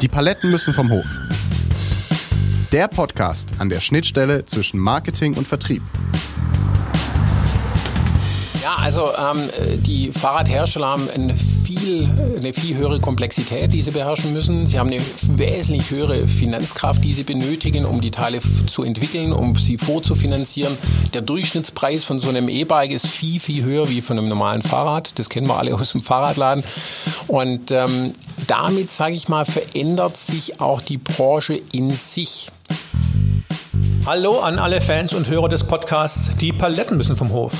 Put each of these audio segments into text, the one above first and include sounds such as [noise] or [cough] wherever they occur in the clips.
Die Paletten müssen vom Hof. Der Podcast an der Schnittstelle zwischen Marketing und Vertrieb. Ja, also ähm, die Fahrradhersteller haben eine viel, eine viel höhere Komplexität, die sie beherrschen müssen. Sie haben eine wesentlich höhere Finanzkraft, die sie benötigen, um die Teile zu entwickeln, um sie vorzufinanzieren. Der Durchschnittspreis von so einem E-Bike ist viel, viel höher wie von einem normalen Fahrrad. Das kennen wir alle aus dem Fahrradladen. Und ähm, damit, sage ich mal, verändert sich auch die Branche in sich. Hallo an alle Fans und Hörer des Podcasts Die Paletten müssen vom Hof.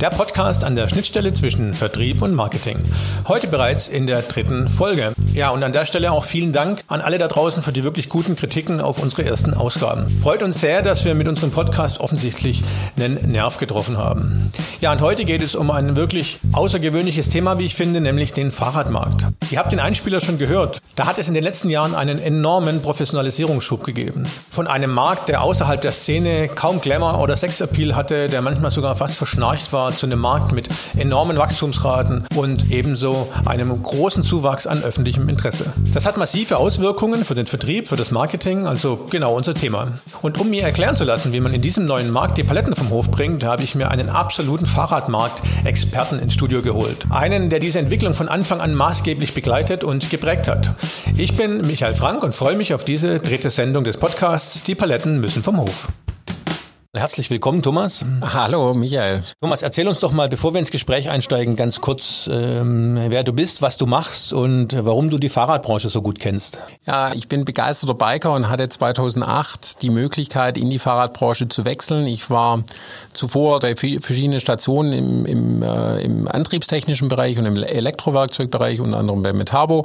Der Podcast an der Schnittstelle zwischen Vertrieb und Marketing. Heute bereits in der dritten Folge. Ja, und an der Stelle auch vielen Dank an alle da draußen für die wirklich guten Kritiken auf unsere ersten Ausgaben. Freut uns sehr, dass wir mit unserem Podcast offensichtlich einen Nerv getroffen haben. Ja, und heute geht es um ein wirklich außergewöhnliches Thema, wie ich finde, nämlich den Fahrradmarkt. Ihr habt den Einspieler schon gehört. Da hat es in den letzten Jahren einen enormen Professionalisierungsschub gegeben. Von einem Markt, der außerhalb der Szene kaum Glamour oder Sexappeal hatte, der manchmal sogar fast verschnarcht war, zu einem Markt mit enormen Wachstumsraten und ebenso einem großen Zuwachs an öffentlichem Interesse. Das hat massive Auswirkungen für den Vertrieb, für das Marketing, also genau unser Thema. Und um mir erklären zu lassen, wie man in diesem neuen Markt die Paletten vom Hof bringt, habe ich mir einen absoluten Fahrradmarkt-Experten ins Studio geholt. Einen, der diese Entwicklung von Anfang an maßgeblich begleitet und geprägt hat. Ich bin Michael Frank und freue mich auf diese dritte Sendung des Podcasts Die Paletten müssen vom Hof. Herzlich willkommen, Thomas. Hallo, Michael. Thomas, erzähl uns doch mal, bevor wir ins Gespräch einsteigen, ganz kurz, ähm, wer du bist, was du machst und warum du die Fahrradbranche so gut kennst. Ja, ich bin begeisterter Biker und hatte 2008 die Möglichkeit, in die Fahrradbranche zu wechseln. Ich war zuvor bei verschiedenen Stationen im, im, äh, im antriebstechnischen Bereich und im Elektrowerkzeugbereich, unter anderem bei Metabo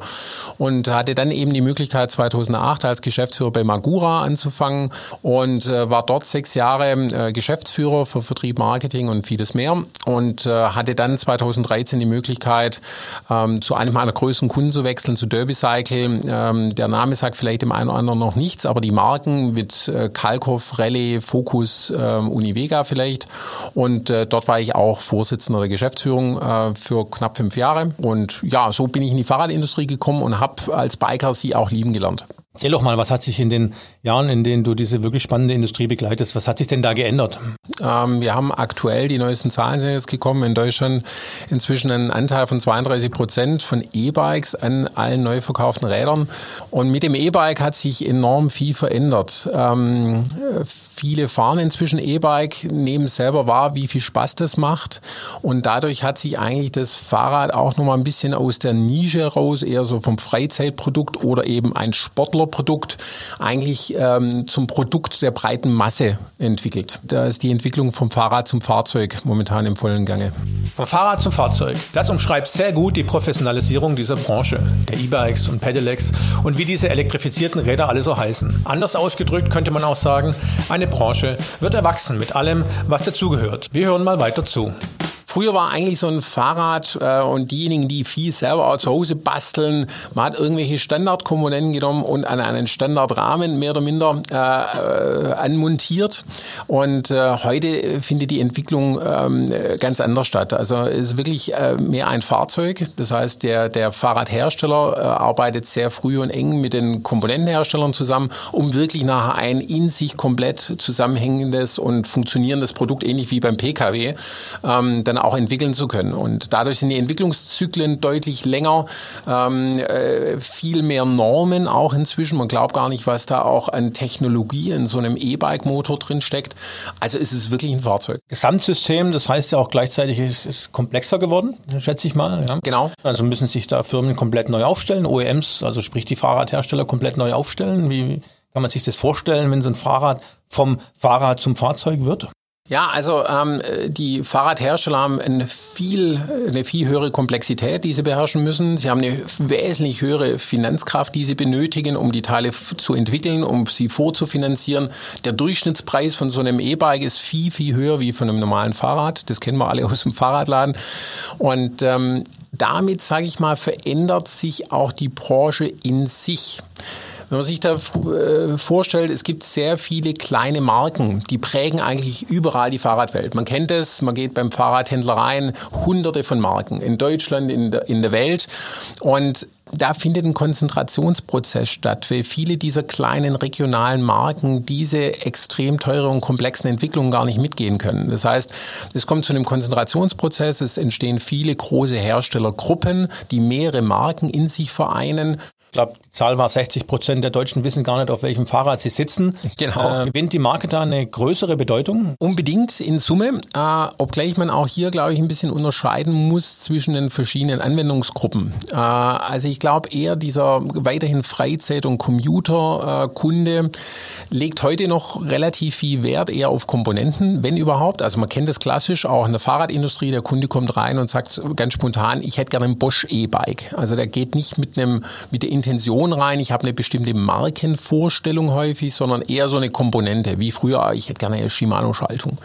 und hatte dann eben die Möglichkeit, 2008 als Geschäftsführer bei Magura anzufangen und äh, war dort sechs Jahre äh, Geschäftsführer für Vertrieb, Marketing und vieles mehr und äh, hatte dann 2013 die Möglichkeit, ähm, zu einem meiner größten Kunden zu wechseln, zu Derby Cycle. Ähm, der Name sagt vielleicht dem einen oder anderen noch nichts, aber die Marken mit äh, Kalkoff, Rallye, Focus, äh, Univega vielleicht. Und dort war ich auch Vorsitzender der Geschäftsführung für knapp fünf Jahre. Und ja, so bin ich in die Fahrradindustrie gekommen und habe als Biker sie auch lieben gelernt. Erzähl doch mal, was hat sich in den Jahren, in denen du diese wirklich spannende Industrie begleitest, was hat sich denn da geändert? Ähm, wir haben aktuell, die neuesten Zahlen sind jetzt gekommen, in Deutschland inzwischen einen Anteil von 32 Prozent von E-Bikes an allen neu verkauften Rädern. Und mit dem E-Bike hat sich enorm viel verändert. Ähm, viele fahren inzwischen E-Bike, nehmen selber wahr, wie viel Spaß das macht. Und dadurch hat sich eigentlich das Fahrrad auch nochmal ein bisschen aus der Nische raus, eher so vom Freizeitprodukt oder eben ein Sportler Produkt eigentlich ähm, zum Produkt der breiten Masse entwickelt. Da ist die Entwicklung vom Fahrrad zum Fahrzeug momentan im vollen Gange. Vom Fahrrad zum Fahrzeug. Das umschreibt sehr gut die Professionalisierung dieser Branche, der E-Bikes und Pedelecs und wie diese elektrifizierten Räder alle so heißen. Anders ausgedrückt könnte man auch sagen, eine Branche wird erwachsen mit allem, was dazugehört. Wir hören mal weiter zu. Früher war eigentlich so ein Fahrrad äh, und diejenigen, die viel selber auch zu Hause basteln, man hat irgendwelche Standardkomponenten genommen und an einen Standardrahmen mehr oder minder äh, äh, anmontiert. Und äh, heute findet die Entwicklung ähm, ganz anders statt. Also es ist wirklich äh, mehr ein Fahrzeug. Das heißt, der, der Fahrradhersteller äh, arbeitet sehr früh und eng mit den Komponentenherstellern zusammen, um wirklich nachher ein in sich komplett zusammenhängendes und funktionierendes Produkt, ähnlich wie beim Pkw, ähm, dann auch entwickeln zu können. Und dadurch sind die Entwicklungszyklen deutlich länger, ähm, äh, viel mehr Normen auch inzwischen. Man glaubt gar nicht, was da auch an Technologie in so einem E-Bike-Motor drin steckt. Also ist es wirklich ein Fahrzeug. Gesamtsystem, das heißt ja auch gleichzeitig, es ist komplexer geworden, schätze ich mal. Ja. Genau. Also müssen sich da Firmen komplett neu aufstellen, OEMs, also sprich die Fahrradhersteller komplett neu aufstellen. Wie kann man sich das vorstellen, wenn so ein Fahrrad vom Fahrrad zum Fahrzeug wird? Ja, also ähm, die Fahrradhersteller haben eine viel, eine viel höhere Komplexität, die sie beherrschen müssen. Sie haben eine wesentlich höhere Finanzkraft, die sie benötigen, um die Teile zu entwickeln, um sie vorzufinanzieren. Der Durchschnittspreis von so einem E-Bike ist viel, viel höher wie von einem normalen Fahrrad. Das kennen wir alle [laughs] aus dem Fahrradladen. Und ähm, damit, sage ich mal, verändert sich auch die Branche in sich. Wenn man sich da äh, vorstellt, es gibt sehr viele kleine Marken, die prägen eigentlich überall die Fahrradwelt. Man kennt es, man geht beim Fahrradhändler rein, hunderte von Marken in Deutschland, in der, in der Welt. Und da findet ein Konzentrationsprozess statt, weil viele dieser kleinen regionalen Marken diese extrem teure und komplexen Entwicklungen gar nicht mitgehen können. Das heißt, es kommt zu einem Konzentrationsprozess, es entstehen viele große Herstellergruppen, die mehrere Marken in sich vereinen. Ich glaube, die Zahl war 60 Prozent der Deutschen wissen gar nicht, auf welchem Fahrrad sie sitzen. Genau. Äh, gewinnt die Marke da eine größere Bedeutung? Unbedingt in Summe, äh, obgleich man auch hier, glaube ich, ein bisschen unterscheiden muss zwischen den verschiedenen Anwendungsgruppen. Äh, also ich glaube eher dieser weiterhin Freizeit- und Commuter-Kunde legt heute noch relativ viel Wert eher auf Komponenten, wenn überhaupt. Also man kennt das klassisch auch in der Fahrradindustrie. Der Kunde kommt rein und sagt ganz spontan, ich hätte gerne ein Bosch E-Bike. Also der geht nicht mit einem mit der Intention rein, ich habe eine bestimmte Markenvorstellung häufig, sondern eher so eine Komponente, wie früher, ich hätte gerne eine Shimano-Schaltung.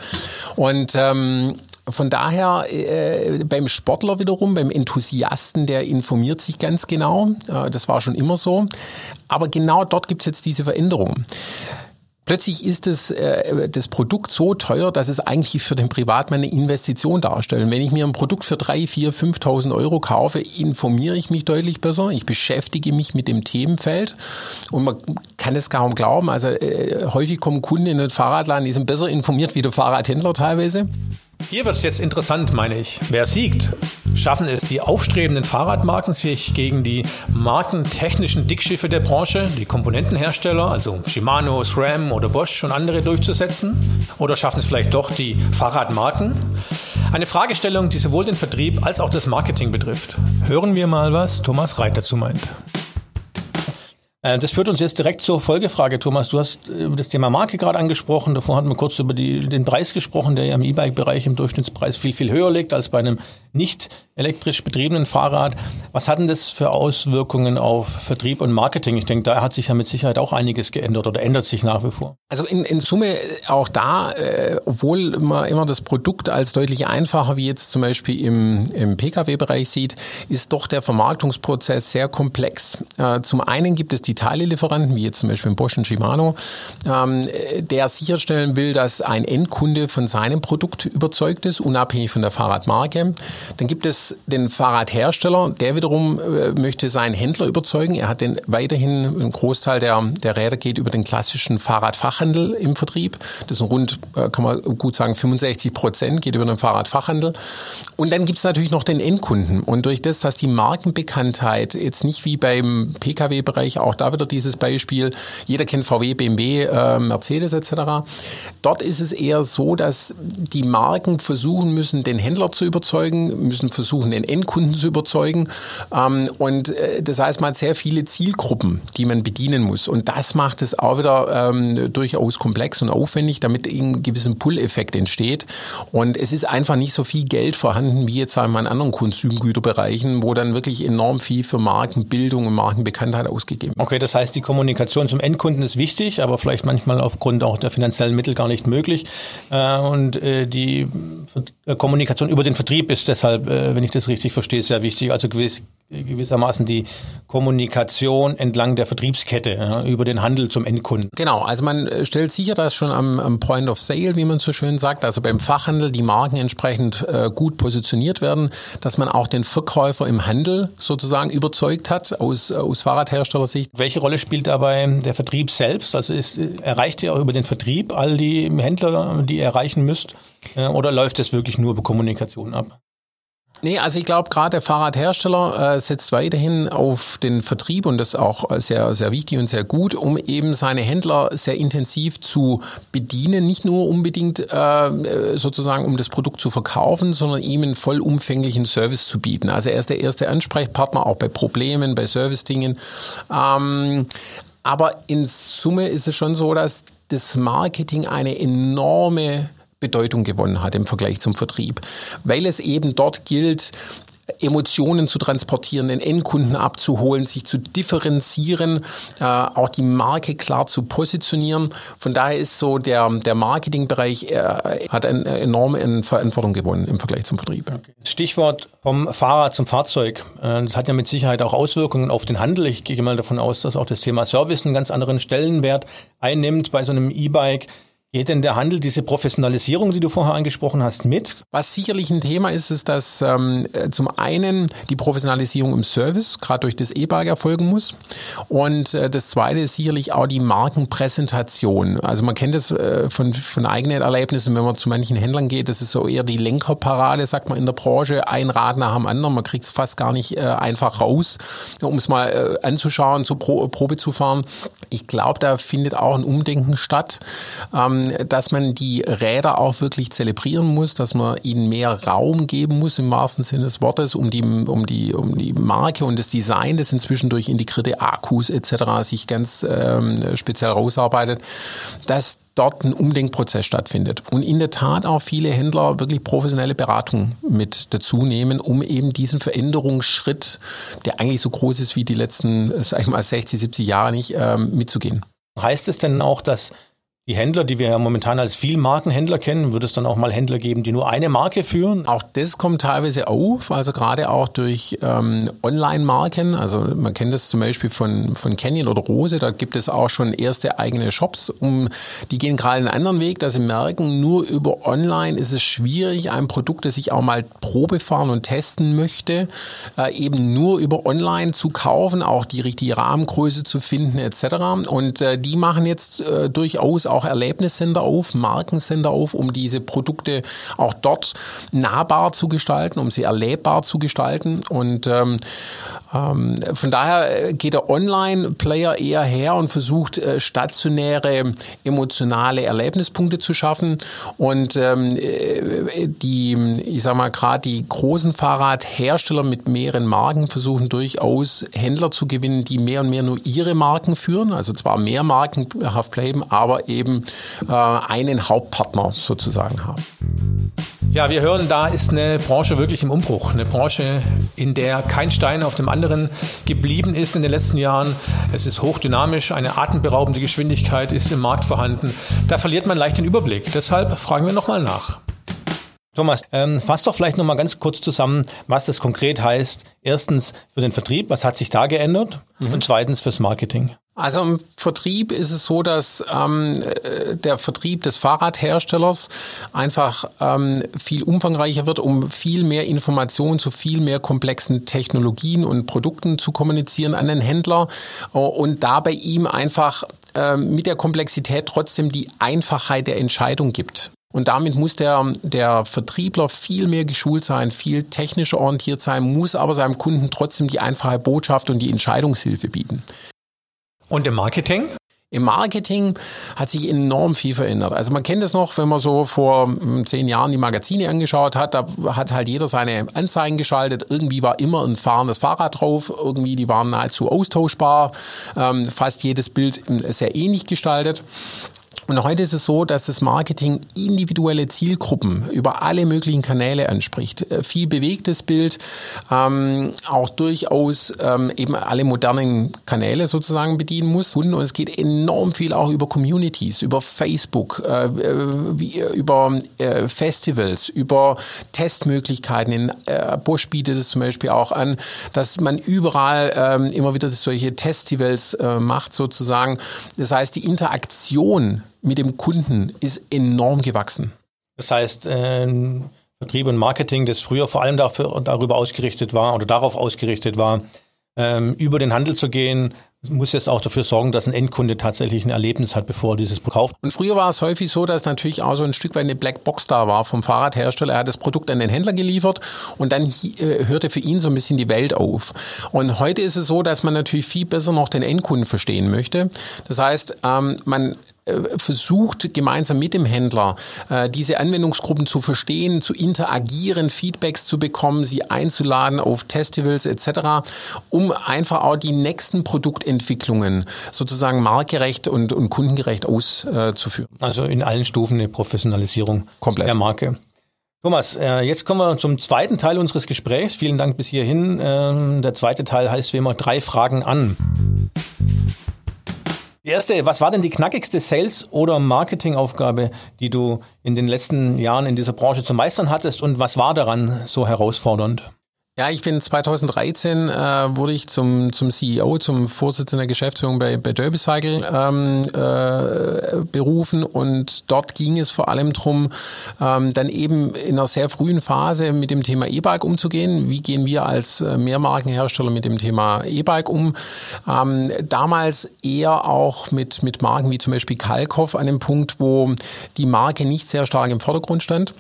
Und ähm, von daher äh, beim Sportler wiederum, beim Enthusiasten, der informiert sich ganz genau. Äh, das war schon immer so. Aber genau dort gibt es jetzt diese Veränderung. Plötzlich ist das, äh, das Produkt so teuer, dass es eigentlich für den Privatmann eine Investition darstellt. Wenn ich mir ein Produkt für 3, 4, 5.000 Euro kaufe, informiere ich mich deutlich besser. Ich beschäftige mich mit dem Themenfeld und man kann es kaum glauben. Also äh, häufig kommen Kunden in den Fahrradladen, die sind besser informiert wie der Fahrradhändler teilweise. Hier wird es jetzt interessant, meine ich. Wer siegt? Schaffen es die aufstrebenden Fahrradmarken, sich gegen die markentechnischen Dickschiffe der Branche, die Komponentenhersteller, also Shimano, SRAM oder Bosch und andere durchzusetzen? Oder schaffen es vielleicht doch die Fahrradmarken? Eine Fragestellung, die sowohl den Vertrieb als auch das Marketing betrifft. Hören wir mal, was Thomas Reit dazu meint. Äh, das führt uns jetzt direkt zur Folgefrage, Thomas. Du hast über das Thema Marke gerade angesprochen. Davor hatten wir kurz über die, den Preis gesprochen, der ja im E-Bike-Bereich im Durchschnittspreis viel, viel höher liegt als bei einem nicht elektrisch betriebenen Fahrrad. Was hat denn das für Auswirkungen auf Vertrieb und Marketing? Ich denke, da hat sich ja mit Sicherheit auch einiges geändert oder ändert sich nach wie vor. Also in, in Summe auch da, äh, obwohl man immer das Produkt als deutlich einfacher wie jetzt zum Beispiel im, im Pkw-Bereich sieht, ist doch der Vermarktungsprozess sehr komplex. Äh, zum einen gibt es die Teilelieferanten, wie jetzt zum Beispiel Bosch und Shimano, ähm, der sicherstellen will, dass ein Endkunde von seinem Produkt überzeugt ist, unabhängig von der Fahrradmarke. Dann gibt es den Fahrradhersteller, der wiederum äh, möchte seinen Händler überzeugen. Er hat den weiterhin, ein Großteil der, der Räder geht über den klassischen Fahrradfachhandel im Vertrieb. Das sind rund, äh, kann man gut sagen, 65 Prozent geht über den Fahrradfachhandel. Und dann gibt es natürlich noch den Endkunden. Und durch das, dass die Markenbekanntheit jetzt nicht wie beim Pkw-Bereich, auch da wieder dieses Beispiel, jeder kennt VW, BMW, äh, Mercedes etc. Dort ist es eher so, dass die Marken versuchen müssen, den Händler zu überzeugen, müssen versuchen, den Endkunden zu überzeugen. Ähm, und äh, das heißt, man hat sehr viele Zielgruppen, die man bedienen muss. Und das macht es auch wieder ähm, durchaus komplex und aufwendig, damit ein gewisser Pull-Effekt entsteht. Und es ist einfach nicht so viel Geld vorhanden wie jetzt in anderen Konsumgüterbereichen, wo dann wirklich enorm viel für Markenbildung und Markenbekanntheit ausgegeben wird. Okay, das heißt, die Kommunikation zum Endkunden ist wichtig, aber vielleicht manchmal aufgrund auch der finanziellen Mittel gar nicht möglich. Äh, und äh, die Kommunikation über den Vertrieb ist deshalb, äh, wenn ich das richtig verstehe, sehr wichtig. Also gewissermaßen die Kommunikation entlang der Vertriebskette ja, über den Handel zum Endkunden. Genau, also man äh, stellt sicher, dass schon am, am, Point of Sale, wie man so schön sagt, also beim Fachhandel die Marken entsprechend äh, gut positioniert werden, dass man auch den Verkäufer im Handel sozusagen überzeugt hat aus, aus Fahrradherstellersicht. Welche Rolle spielt dabei der Vertrieb selbst? Also ist, erreicht ihr auch über den Vertrieb all die Händler, die ihr erreichen müsst? Äh, oder läuft es wirklich nur über Kommunikation ab? Nee, also ich glaube, gerade der Fahrradhersteller äh, setzt weiterhin auf den Vertrieb und das ist auch sehr, sehr wichtig und sehr gut, um eben seine Händler sehr intensiv zu bedienen. Nicht nur unbedingt äh, sozusagen, um das Produkt zu verkaufen, sondern ihm einen vollumfänglichen Service zu bieten. Also er ist der erste Ansprechpartner auch bei Problemen, bei Service-Dingen. Ähm, aber in Summe ist es schon so, dass das Marketing eine enorme Bedeutung gewonnen hat im Vergleich zum Vertrieb, weil es eben dort gilt, Emotionen zu transportieren, den Endkunden abzuholen, sich zu differenzieren, äh, auch die Marke klar zu positionieren. Von daher ist so der, der Marketingbereich äh, hat eine enorme Verantwortung gewonnen im Vergleich zum Vertrieb. Stichwort vom Fahrrad zum Fahrzeug. Äh, das hat ja mit Sicherheit auch Auswirkungen auf den Handel. Ich gehe mal davon aus, dass auch das Thema Service einen ganz anderen Stellenwert einnimmt bei so einem E-Bike. Geht denn der Handel diese Professionalisierung, die du vorher angesprochen hast, mit? Was sicherlich ein Thema ist, ist, dass ähm, zum einen die Professionalisierung im Service gerade durch das E-Bike erfolgen muss und äh, das zweite ist sicherlich auch die Markenpräsentation. Also man kennt das äh, von, von eigenen Erlebnissen, wenn man zu manchen Händlern geht, das ist so eher die Lenkerparade, sagt man in der Branche, ein Rad nach dem anderen, man kriegt es fast gar nicht äh, einfach raus, um es mal äh, anzuschauen, zur Pro Probe zu fahren. Ich glaube, da findet auch ein Umdenken statt. Ähm, ähm, dass man die Räder auch wirklich zelebrieren muss, dass man ihnen mehr Raum geben muss im wahrsten Sinne des Wortes, um die, um die, um die Marke und das Design, das inzwischen durch integrierte Akkus etc. sich ganz ähm, speziell rausarbeitet, dass dort ein Umdenkprozess stattfindet. Und in der Tat auch viele Händler wirklich professionelle Beratung mit dazu nehmen, um eben diesen Veränderungsschritt, der eigentlich so groß ist wie die letzten, sag ich mal, 60, 70 Jahre nicht, ähm, mitzugehen. Heißt es denn auch, dass die Händler, die wir ja momentan als Vielmarkenhändler kennen, würde es dann auch mal Händler geben, die nur eine Marke führen? Auch das kommt teilweise auf, also gerade auch durch ähm, Online-Marken. Also man kennt das zum Beispiel von, von Canyon oder Rose, da gibt es auch schon erste eigene Shops. Um, die gehen gerade einen anderen Weg, dass sie merken, nur über Online ist es schwierig, ein Produkt, das ich auch mal Probe fahren und testen möchte, äh, eben nur über Online zu kaufen, auch die richtige Rahmengröße zu finden etc. Und äh, die machen jetzt äh, durchaus auch auch Erlebnissender auf, Markensender auf, um diese Produkte auch dort nahbar zu gestalten, um sie erlebbar zu gestalten. Und ähm, ähm, von daher geht der Online-Player eher her und versucht äh, stationäre emotionale Erlebnispunkte zu schaffen. Und ähm, äh, die, ich sag mal, gerade die großen Fahrradhersteller mit mehreren Marken versuchen durchaus Händler zu gewinnen, die mehr und mehr nur ihre Marken führen, also zwar mehr markenhaft bleiben, aber eben eben äh, einen Hauptpartner sozusagen haben. Ja, wir hören, da ist eine Branche wirklich im Umbruch. Eine Branche, in der kein Stein auf dem anderen geblieben ist in den letzten Jahren. Es ist hochdynamisch, eine atemberaubende Geschwindigkeit ist im Markt vorhanden. Da verliert man leicht den Überblick. Deshalb fragen wir nochmal nach. Thomas, ähm, fass doch vielleicht nochmal ganz kurz zusammen, was das konkret heißt. Erstens für den Vertrieb, was hat sich da geändert? Mhm. Und zweitens fürs Marketing. Also im Vertrieb ist es so, dass ähm, äh, der Vertrieb des Fahrradherstellers einfach ähm, viel umfangreicher wird, um viel mehr Informationen zu viel mehr komplexen Technologien und Produkten zu kommunizieren an den Händler äh, und dabei ihm einfach äh, mit der Komplexität trotzdem die Einfachheit der Entscheidung gibt. Und damit muss der, der Vertriebler viel mehr geschult sein, viel technischer orientiert sein, muss aber seinem Kunden trotzdem die einfache Botschaft und die Entscheidungshilfe bieten. Und im Marketing? Im Marketing hat sich enorm viel verändert. Also man kennt es noch, wenn man so vor hm, zehn Jahren die Magazine angeschaut hat, da hat halt jeder seine Anzeigen geschaltet. Irgendwie war immer ein fahrendes Fahrrad drauf, irgendwie die waren nahezu austauschbar, ähm, fast jedes Bild hm, sehr ähnlich gestaltet. Und heute ist es so, dass das Marketing individuelle Zielgruppen über alle möglichen Kanäle anspricht. Äh, viel bewegtes Bild, ähm, auch durchaus ähm, eben alle modernen Kanäle sozusagen bedienen muss. Und es geht enorm viel auch über Communities, über Facebook, äh, äh über äh, Festivals, über Testmöglichkeiten. In äh, Bosch bietet es zum Beispiel auch an, dass man überall ähm, immer wieder solche Festivals äh, macht sozusagen. Das heißt, die Interaktion mit dem Kunden ist enorm gewachsen. Das heißt, äh, Vertrieb und Marketing, das früher vor allem dafür, darüber ausgerichtet war oder darauf ausgerichtet war, ähm, über den Handel zu gehen, muss jetzt auch dafür sorgen, dass ein Endkunde tatsächlich ein Erlebnis hat, bevor er dieses kauft. Und früher war es häufig so, dass natürlich auch so ein Stück weit eine Blackbox da war vom Fahrradhersteller. Er hat das Produkt an den Händler geliefert und dann äh, hörte für ihn so ein bisschen die Welt auf. Und heute ist es so, dass man natürlich viel besser noch den Endkunden verstehen möchte. Das heißt, ähm, man versucht, gemeinsam mit dem Händler äh, diese Anwendungsgruppen zu verstehen, zu interagieren, Feedbacks zu bekommen, sie einzuladen auf Festivals etc., um einfach auch die nächsten Produktentwicklungen sozusagen markgerecht und, und kundengerecht auszuführen. Also in allen Stufen eine Professionalisierung Komplett. der Marke. Thomas, äh, jetzt kommen wir zum zweiten Teil unseres Gesprächs. Vielen Dank bis hierhin. Ähm, der zweite Teil heißt wie immer drei Fragen an. Erste, was war denn die knackigste Sales- oder Marketingaufgabe, die du in den letzten Jahren in dieser Branche zu meistern hattest und was war daran so herausfordernd? Ja, ich bin 2013 äh, wurde ich zum zum CEO, zum Vorsitzenden der Geschäftsführung bei, bei Derby Cycle ähm, äh, berufen und dort ging es vor allem drum, ähm, dann eben in einer sehr frühen Phase mit dem Thema E-Bike umzugehen. Wie gehen wir als äh, Mehrmarkenhersteller mit dem Thema E-Bike um? Ähm, damals eher auch mit mit Marken wie zum Beispiel Kalkoff an dem Punkt, wo die Marke nicht sehr stark im Vordergrund stand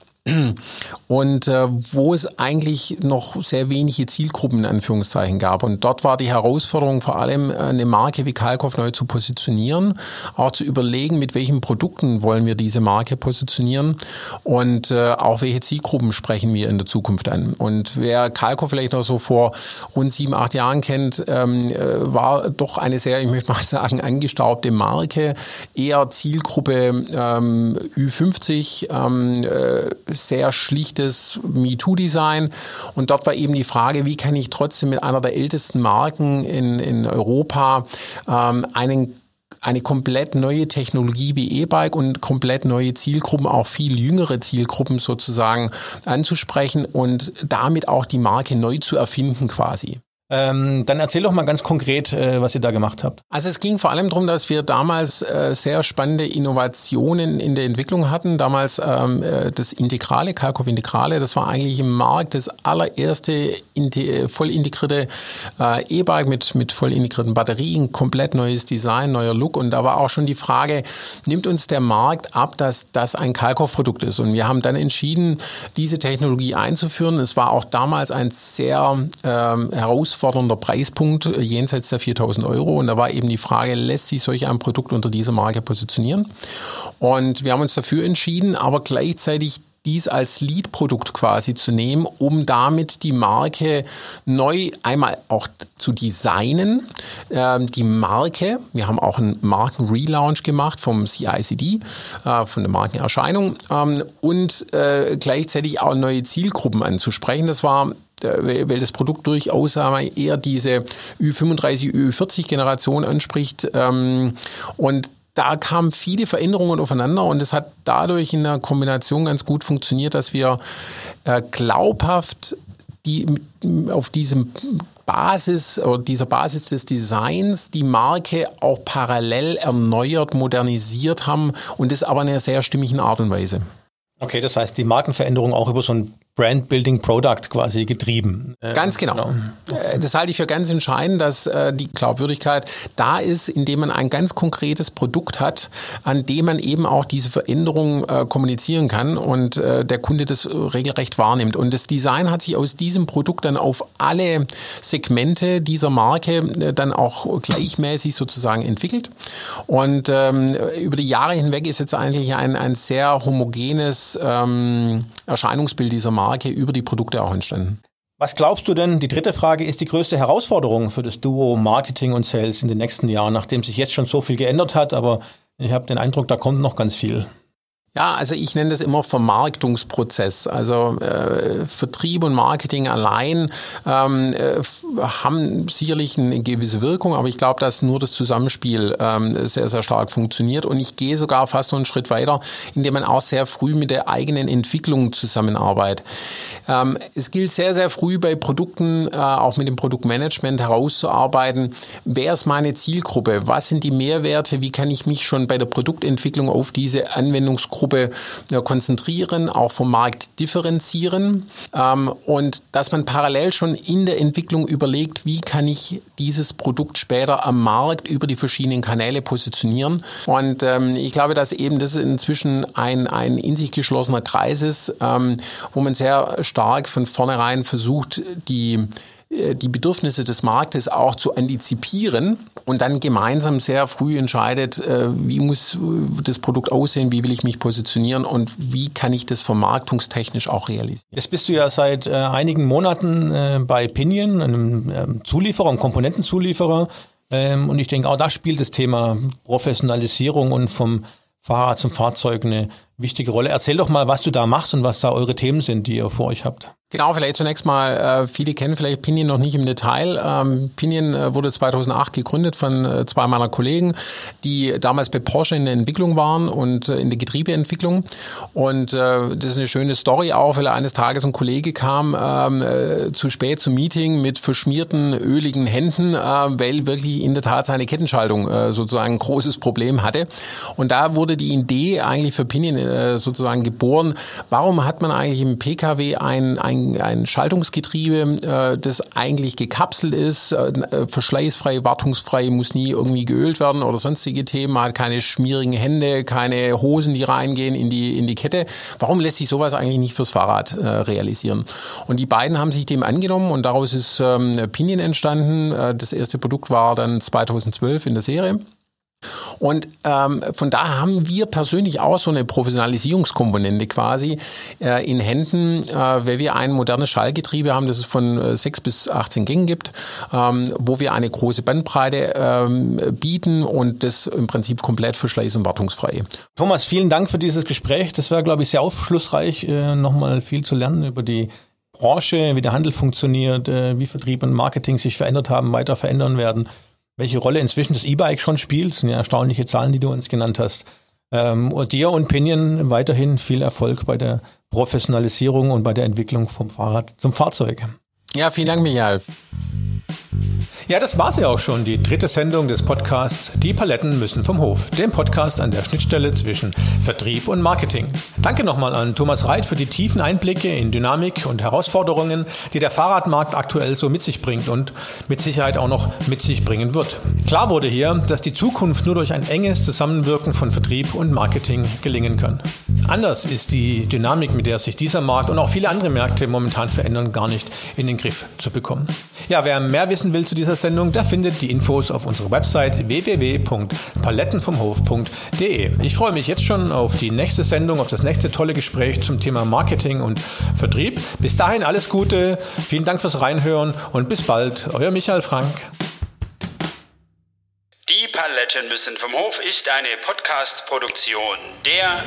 und äh, wo es eigentlich noch sehr wenige Zielgruppen in Anführungszeichen gab. Und dort war die Herausforderung vor allem, äh, eine Marke wie Kalkoff neu zu positionieren, auch zu überlegen, mit welchen Produkten wollen wir diese Marke positionieren und äh, auch welche Zielgruppen sprechen wir in der Zukunft an. Und wer Kalkoff vielleicht noch so vor rund sieben, acht Jahren kennt, ähm, äh, war doch eine sehr, ich möchte mal sagen, angestaubte Marke, eher Zielgruppe ähm, Ü50, ähm, äh, sehr schlichtes MeToo-Design. Und dort war eben die Frage, wie kann ich trotzdem mit einer der ältesten Marken in, in Europa ähm, einen eine komplett neue Technologie wie E-Bike und komplett neue Zielgruppen, auch viel jüngere Zielgruppen sozusagen anzusprechen und damit auch die Marke neu zu erfinden quasi. Ähm, dann erzähl doch mal ganz konkret, äh, was ihr da gemacht habt. Also es ging vor allem darum, dass wir damals äh, sehr spannende Innovationen in der Entwicklung hatten. Damals ähm, äh, das Integrale, Kalkow Integrale, das war eigentlich im Markt das allererste voll integrierte äh, E-Bike mit, mit voll integrierten Batterien, komplett neues Design, neuer Look. Und da war auch schon die Frage, nimmt uns der Markt ab, dass das ein Kalkow-Produkt ist? Und wir haben dann entschieden, diese Technologie einzuführen. Es war auch damals ein sehr ähm, herausfordernder herausfordernder Preispunkt äh, jenseits der 4000 Euro. Und da war eben die Frage, lässt sich solch ein Produkt unter dieser Marke positionieren? Und wir haben uns dafür entschieden, aber gleichzeitig dies als Lead-Produkt quasi zu nehmen, um damit die Marke neu einmal auch zu designen. Ähm, die Marke, wir haben auch einen Marken-Relaunch gemacht vom CICD, äh, von der Markenerscheinung, ähm, und äh, gleichzeitig auch neue Zielgruppen anzusprechen. Das war weil das Produkt durchaus eher diese Ü35, Ü40-Generation anspricht. Ähm, und da kamen viele Veränderungen aufeinander und es hat dadurch in der Kombination ganz gut funktioniert, dass wir äh, glaubhaft die auf diesem Basis oder dieser Basis des Designs die Marke auch parallel erneuert, modernisiert haben und das aber in einer sehr stimmigen Art und Weise. Okay, das heißt, die Markenveränderung auch über so ein Brand Building Product quasi getrieben. Äh, ganz genau. genau. Äh, das halte ich für ganz entscheidend, dass äh, die Glaubwürdigkeit da ist, indem man ein ganz konkretes Produkt hat, an dem man eben auch diese Veränderung kommunizieren kann und der Kunde das regelrecht wahrnimmt. Und das Design hat sich aus diesem Produkt dann auf alle Segmente dieser Marke dann auch gleichmäßig sozusagen entwickelt. Und ähm, über die Jahre hinweg ist jetzt eigentlich ein, ein sehr homogenes ähm, Erscheinungsbild dieser Marke über die Produkte auch entstanden. Was glaubst du denn, die dritte Frage, ist die größte Herausforderung für das Duo Marketing und Sales in den nächsten Jahren, nachdem sich jetzt schon so viel geändert hat, aber ich habe den Eindruck, da kommt noch ganz viel. Ja, also ich nenne das immer Vermarktungsprozess. Also äh, Vertrieb und Marketing allein ähm, äh, haben sicherlich eine gewisse Wirkung, aber ich glaube, dass nur das Zusammenspiel ähm, sehr, sehr stark funktioniert. Und ich gehe sogar fast noch einen Schritt weiter, indem man auch sehr früh mit der eigenen Entwicklung zusammenarbeitet. Ähm, es gilt sehr, sehr früh bei Produkten, äh, auch mit dem Produktmanagement herauszuarbeiten, wer ist meine Zielgruppe, was sind die Mehrwerte, wie kann ich mich schon bei der Produktentwicklung auf diese Anwendungsgruppe Zielgruppe konzentrieren, auch vom Markt differenzieren ähm, und dass man parallel schon in der Entwicklung überlegt, wie kann ich dieses Produkt später am Markt über die verschiedenen Kanäle positionieren. Und ähm, ich glaube, dass eben das inzwischen ein, ein in sich geschlossener Kreis ist, ähm, wo man sehr stark von vornherein versucht, die äh, die Bedürfnisse des Marktes auch zu antizipieren und dann gemeinsam sehr früh entscheidet, äh, wie muss äh, das Produkt aussehen, wie will ich mich positionieren und wie kann ich das vermarktungstechnisch auch realisieren. Jetzt bist du ja seit einigen Monaten bei Pinion, einem ähm, Zulieferer, einem Komponentenzulieferer. Ähm, und ich denke, auch da spielt das Thema Professionalisierung und vom Fahrrad zum Fahrzeug eine wichtige Rolle. Erzähl doch mal, was du da machst und was da eure Themen sind, die ihr vor euch habt. Genau, vielleicht zunächst mal, äh, viele kennen vielleicht Pinion noch nicht im Detail. Ähm, Pinion äh, wurde 2008 gegründet von äh, zwei meiner Kollegen, die damals bei Porsche in der Entwicklung waren und äh, in der Getriebeentwicklung. Und äh, das ist eine schöne Story auch, weil eines Tages ein Kollege kam ähm, äh, zu spät zum Meeting mit verschmierten, öligen Händen, äh, weil wirklich in der Tat seine Kettenschaltung äh, sozusagen ein großes Problem hatte. Und da wurde die Idee eigentlich für Pinion äh, sozusagen geboren. Warum hat man eigentlich im PKW ein, ein ein, Schaltungsgetriebe, äh, das eigentlich gekapselt ist, äh, verschleißfrei, wartungsfrei, muss nie irgendwie geölt werden oder sonstige Themen, hat keine schmierigen Hände, keine Hosen, die reingehen in die, in die Kette. Warum lässt sich sowas eigentlich nicht fürs Fahrrad äh, realisieren? Und die beiden haben sich dem angenommen und daraus ist ähm, Pinion entstanden. Äh, das erste Produkt war dann 2012 in der Serie. Und ähm, von daher haben wir persönlich auch so eine Professionalisierungskomponente quasi äh, in Händen, äh, weil wir ein modernes Schallgetriebe haben, das es von äh, 6 bis 18 Gängen gibt, ähm, wo wir eine große Bandbreite ähm, bieten und das im Prinzip komplett verschleiß- und wartungsfrei. Thomas, vielen Dank für dieses Gespräch. Das war, glaube ich, sehr aufschlussreich, äh, nochmal viel zu lernen über die Branche, wie der Handel funktioniert, äh, wie Vertrieb und Marketing sich verändert haben, weiter verändern werden welche Rolle inzwischen das E-Bike schon spielt. Das sind ja erstaunliche Zahlen, die du uns genannt hast. Ähm, und dir und Pinion weiterhin viel Erfolg bei der Professionalisierung und bei der Entwicklung vom Fahrrad zum Fahrzeug. Ja, vielen Dank, Michael. Ja, das war's ja auch schon, die dritte Sendung des Podcasts Die Paletten müssen vom Hof, dem Podcast an der Schnittstelle zwischen Vertrieb und Marketing. Danke nochmal an Thomas Reit für die tiefen Einblicke in Dynamik und Herausforderungen, die der Fahrradmarkt aktuell so mit sich bringt und mit Sicherheit auch noch mit sich bringen wird. Klar wurde hier, dass die Zukunft nur durch ein enges Zusammenwirken von Vertrieb und Marketing gelingen kann. Anders ist die Dynamik, mit der sich dieser Markt und auch viele andere Märkte momentan verändern, gar nicht in den Griff zu bekommen. Ja, wer mehr wissen will zu dieser Sendung, der findet die Infos auf unserer Website www.palettenvomhof.de. Ich freue mich jetzt schon auf die nächste Sendung, auf das nächste tolle Gespräch zum Thema Marketing und Vertrieb. Bis dahin alles Gute, vielen Dank fürs Reinhören und bis bald, euer Michael Frank. Die Paletten müssen vom Hof ist eine Podcast-Produktion der